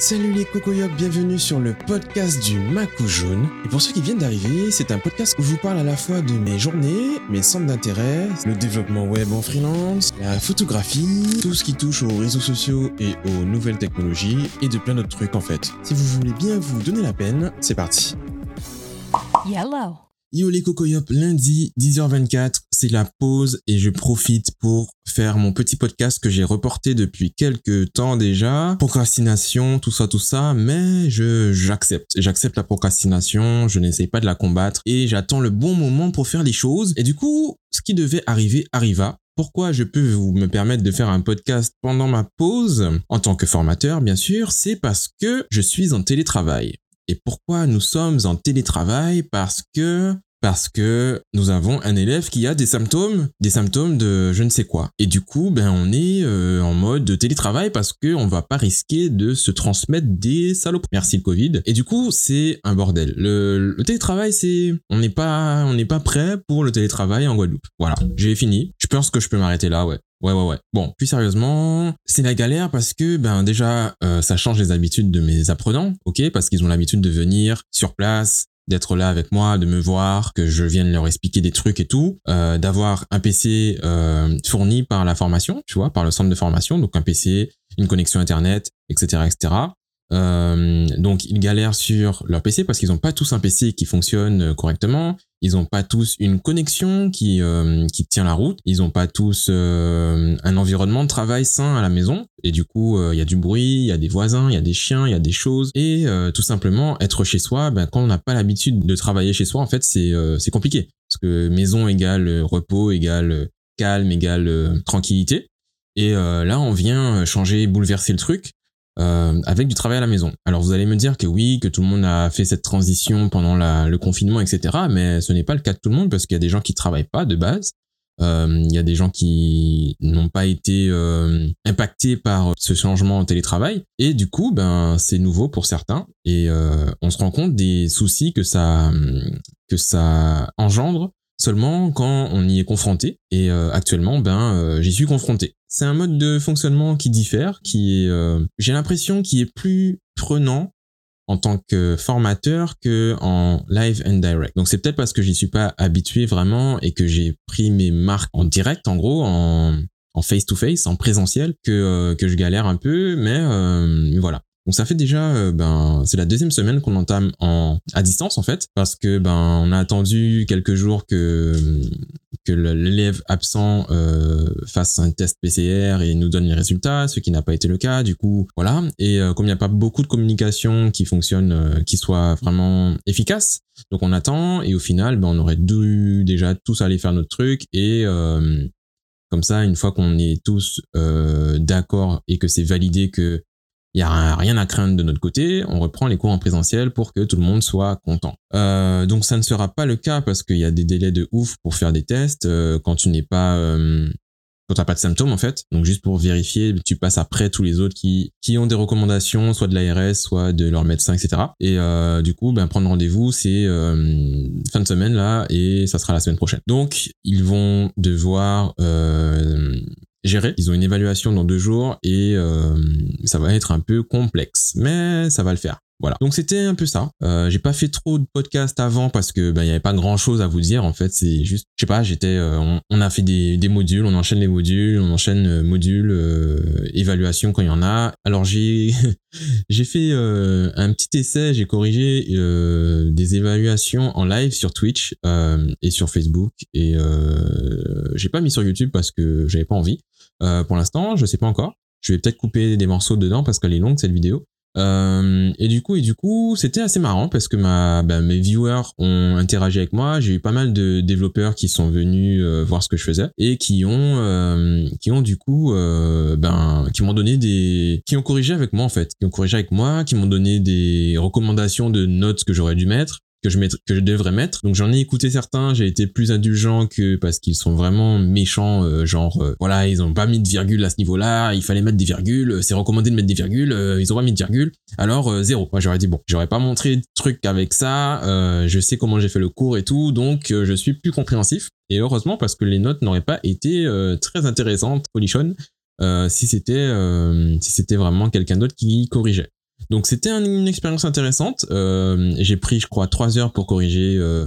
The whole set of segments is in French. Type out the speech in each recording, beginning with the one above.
Salut les cocoyocs, bienvenue sur le podcast du Macou Jaune. Et pour ceux qui viennent d'arriver, c'est un podcast où je vous parle à la fois de mes journées, mes centres d'intérêt, le développement web en freelance, la photographie, tout ce qui touche aux réseaux sociaux et aux nouvelles technologies, et de plein d'autres trucs en fait. Si vous voulez bien vous donner la peine, c'est parti. Yellow. Yo les cocoyops, lundi 10h24, c'est la pause et je profite pour faire mon petit podcast que j'ai reporté depuis quelques temps déjà. Procrastination, tout ça, tout ça, mais je j'accepte. J'accepte la procrastination, je n'essaye pas de la combattre et j'attends le bon moment pour faire les choses. Et du coup, ce qui devait arriver arriva. Pourquoi je peux vous me permettre de faire un podcast pendant ma pause? En tant que formateur, bien sûr, c'est parce que je suis en télétravail. Et pourquoi nous sommes en télétravail Parce que nous avons un élève qui a des symptômes, des symptômes de je ne sais quoi. Et du coup, ben on est euh, en mode télétravail parce que on va pas risquer de se transmettre des salopes. Merci le Covid. Et du coup, c'est un bordel. Le, le télétravail, c'est on n'est pas on n'est pas prêt pour le télétravail en Guadeloupe. Voilà, j'ai fini. Je pense que je peux m'arrêter là, ouais. Ouais, ouais, ouais. Bon, plus sérieusement, c'est la galère parce que, ben, déjà, euh, ça change les habitudes de mes apprenants, ok, parce qu'ils ont l'habitude de venir sur place, d'être là avec moi, de me voir, que je vienne leur expliquer des trucs et tout, euh, d'avoir un PC euh, fourni par la formation, tu vois, par le centre de formation, donc un PC, une connexion internet, etc., etc. Euh, donc ils galèrent sur leur PC parce qu'ils n'ont pas tous un PC qui fonctionne correctement. Ils n'ont pas tous une connexion qui euh, qui tient la route. Ils n'ont pas tous euh, un environnement de travail sain à la maison. Et du coup, il y a du bruit, il y a des voisins, il y a des chiens, il y a des choses. Et tout simplement, être chez soi, ben, quand on n'a pas l'habitude de travailler chez soi, en fait, c'est c'est compliqué. Parce que maison égale repos, égale calme, égale tranquillité. Et là, on vient changer, bouleverser le truc euh, avec du travail à la maison. Alors vous allez me dire que oui, que tout le monde a fait cette transition pendant la, le confinement, etc. Mais ce n'est pas le cas de tout le monde parce qu'il y a des gens qui travaillent pas de base. Euh, il y a des gens qui n'ont pas été euh, impactés par ce changement en télétravail et du coup ben c'est nouveau pour certains et euh, on se rend compte des soucis que ça que ça engendre seulement quand on y est confronté. Et euh, actuellement, ben, euh, j'y suis confronté. C'est un mode de fonctionnement qui diffère, qui est, euh, j'ai l'impression, qui est plus prenant en tant que formateur que en live and direct. Donc c'est peut-être parce que j'y suis pas habitué vraiment et que j'ai pris mes marques en direct, en gros, en face to face, en présentiel, que que je galère un peu, mais voilà. Donc ça fait déjà, euh, ben, c'est la deuxième semaine qu'on entame en à distance en fait, parce que ben on a attendu quelques jours que que l'élève absent euh, fasse un test PCR et nous donne les résultats, ce qui n'a pas été le cas. Du coup, voilà. Et euh, comme il n'y a pas beaucoup de communication qui fonctionne, qui soit vraiment efficace, donc on attend et au final, ben, on aurait dû déjà tous aller faire notre truc et comme ça, une fois qu'on est tous d'accord et que c'est validé que il n'y a rien à craindre de notre côté, on reprend les cours en présentiel pour que tout le monde soit content. Euh, donc ça ne sera pas le cas parce qu'il y a des délais de ouf pour faire des tests euh, quand tu n'es pas euh, quand t'as pas de symptômes en fait. Donc juste pour vérifier, tu passes après tous les autres qui qui ont des recommandations, soit de l'ARS, soit de leur médecin, etc. Et du coup, ben prendre rendez-vous, c'est fin de semaine là et ça sera la semaine prochaine. Donc ils vont devoir gérer. Ils ont une évaluation dans deux jours et euh, ça va être un peu complexe, mais ça va le faire. Voilà. Donc c'était un peu ça. Euh, j'ai pas fait trop de podcasts avant parce que ben il y avait pas grand chose à vous dire en fait. C'est juste, je sais pas, j'étais, euh, on, a fait des, des, modules, on enchaîne les modules, on enchaîne euh, modules, euh, évaluation quand il y en a. Alors j'ai j'ai fait un petit essai, j'ai corrigé des évaluations en live sur Twitch et sur Facebook et j'ai pas mis sur YouTube parce que j'avais pas envie. pour l'instant, je sais pas encore. Je vais peut-être couper des morceaux dedans parce qu'elle est longue cette vidéo. Euh, et du coup, et du coup, c'était assez marrant parce que ma, bah, mes viewers ont interagi avec moi. J'ai eu pas mal de développeurs qui sont venus euh, voir ce que je faisais et qui ont, euh, qui ont du coup, euh, ben, qui m'ont donné des, qui ont corrigé avec moi en fait, qui ont corrigé avec moi, qui m'ont donné des recommandations de notes que j'aurais dû mettre que je, devrais mettre. Donc j'en ai écouté certains, j'ai été plus indulgent que parce qu'ils sont vraiment méchants, euh, genre euh, voilà, ils ont pas mis de virgule à ce niveau-là, il fallait mettre des virgules, c'est recommandé de mettre des virgules, euh, ils ont pas mis de virgule, alors zéro. Moi j'aurais dit bon, j'aurais pas montré de truc avec ça, je sais comment j'ai fait le cours et tout, donc je suis plus compréhensif. Et heureusement parce que les notes n'auraient pas été très intéressantes, polichonnes, si c'était si c'était vraiment quelqu'un d'autre qui corrigeait. Donc c'était une expérience intéressante. Euh, j'ai pris, je crois, trois heures pour corriger euh,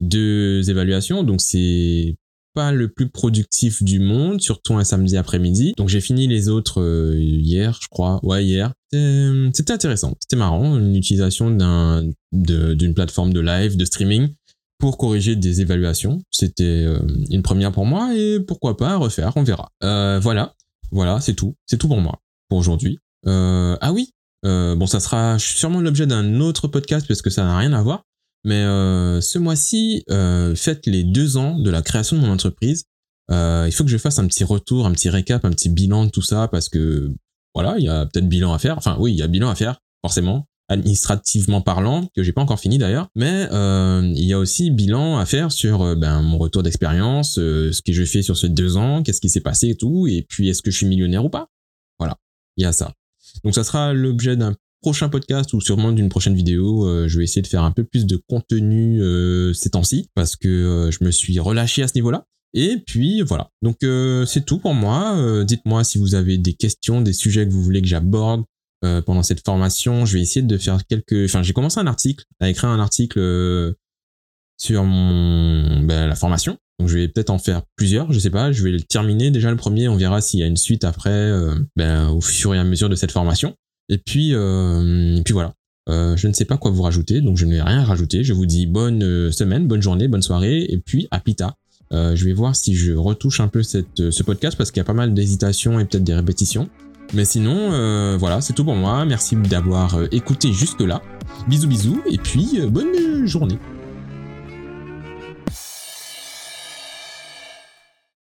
deux évaluations. Donc c'est pas le plus productif du monde, surtout un samedi après-midi. Donc j'ai fini les autres euh, hier, je crois. Ouais, hier. C'était intéressant, c'était marrant, une utilisation d'un d'une plateforme de live, de streaming pour corriger des évaluations. C'était euh, une première pour moi et pourquoi pas refaire, on verra. Voilà, voilà, c'est tout. C'est tout pour moi pour aujourd'hui. Euh, ah oui, bon, ça sera sûrement l'objet d'un autre podcast parce que ça n'a rien à voir. Mais ce mois-ci, faites les deux ans de la création de mon entreprise. il faut que je fasse un petit retour, un petit récap, un petit bilan de tout ça parce que voilà, il y a peut-être bilan à faire. Enfin oui, il y a bilan à faire, forcément administrativement parlant, que j'ai pas encore fini d'ailleurs, mais euh, il y a aussi bilan à faire sur euh, ben, mon retour d'expérience, euh, ce que j'ai fait sur ces deux ans, qu'est-ce qui s'est passé et tout, et puis est-ce que je suis millionnaire ou pas? Voilà, il y a ça. Donc ça sera l'objet d'un prochain podcast ou sûrement d'une prochaine vidéo. je vais essayer de faire un peu plus de contenu ces temps-ci parce que je me suis relâché à ce niveau-là. Et puis voilà. Donc c'est tout pour moi. Dites-moi si vous avez des questions, des sujets que vous voulez que j'aborde, euh, pendant cette formation. Je vais essayer de faire quelques. Enfin, j'ai commencé un article, à écrire un article euh, sur mon ben, la formation. Je vais peut-être en faire plusieurs. Je sais pas. Je vais le terminer déjà le premier. On verra s'il y a une suite après, euh, ben, au fur et à mesure de cette formation. Et puis, puis voilà. je ne sais pas quoi vous rajouter, donc je ne vais rien rajouter. Je vous dis bonne semaine, bonne journée, bonne soirée, et puis à pita. je vais voir si je retouche un peu ce podcast parce qu'il y a pas mal d'hésitations et peut-être des répétitions. Mais sinon, euh, voilà, c'est tout pour moi. Merci d'avoir euh, écouté jusque-là. Bisous bisous et puis euh, bonne journée.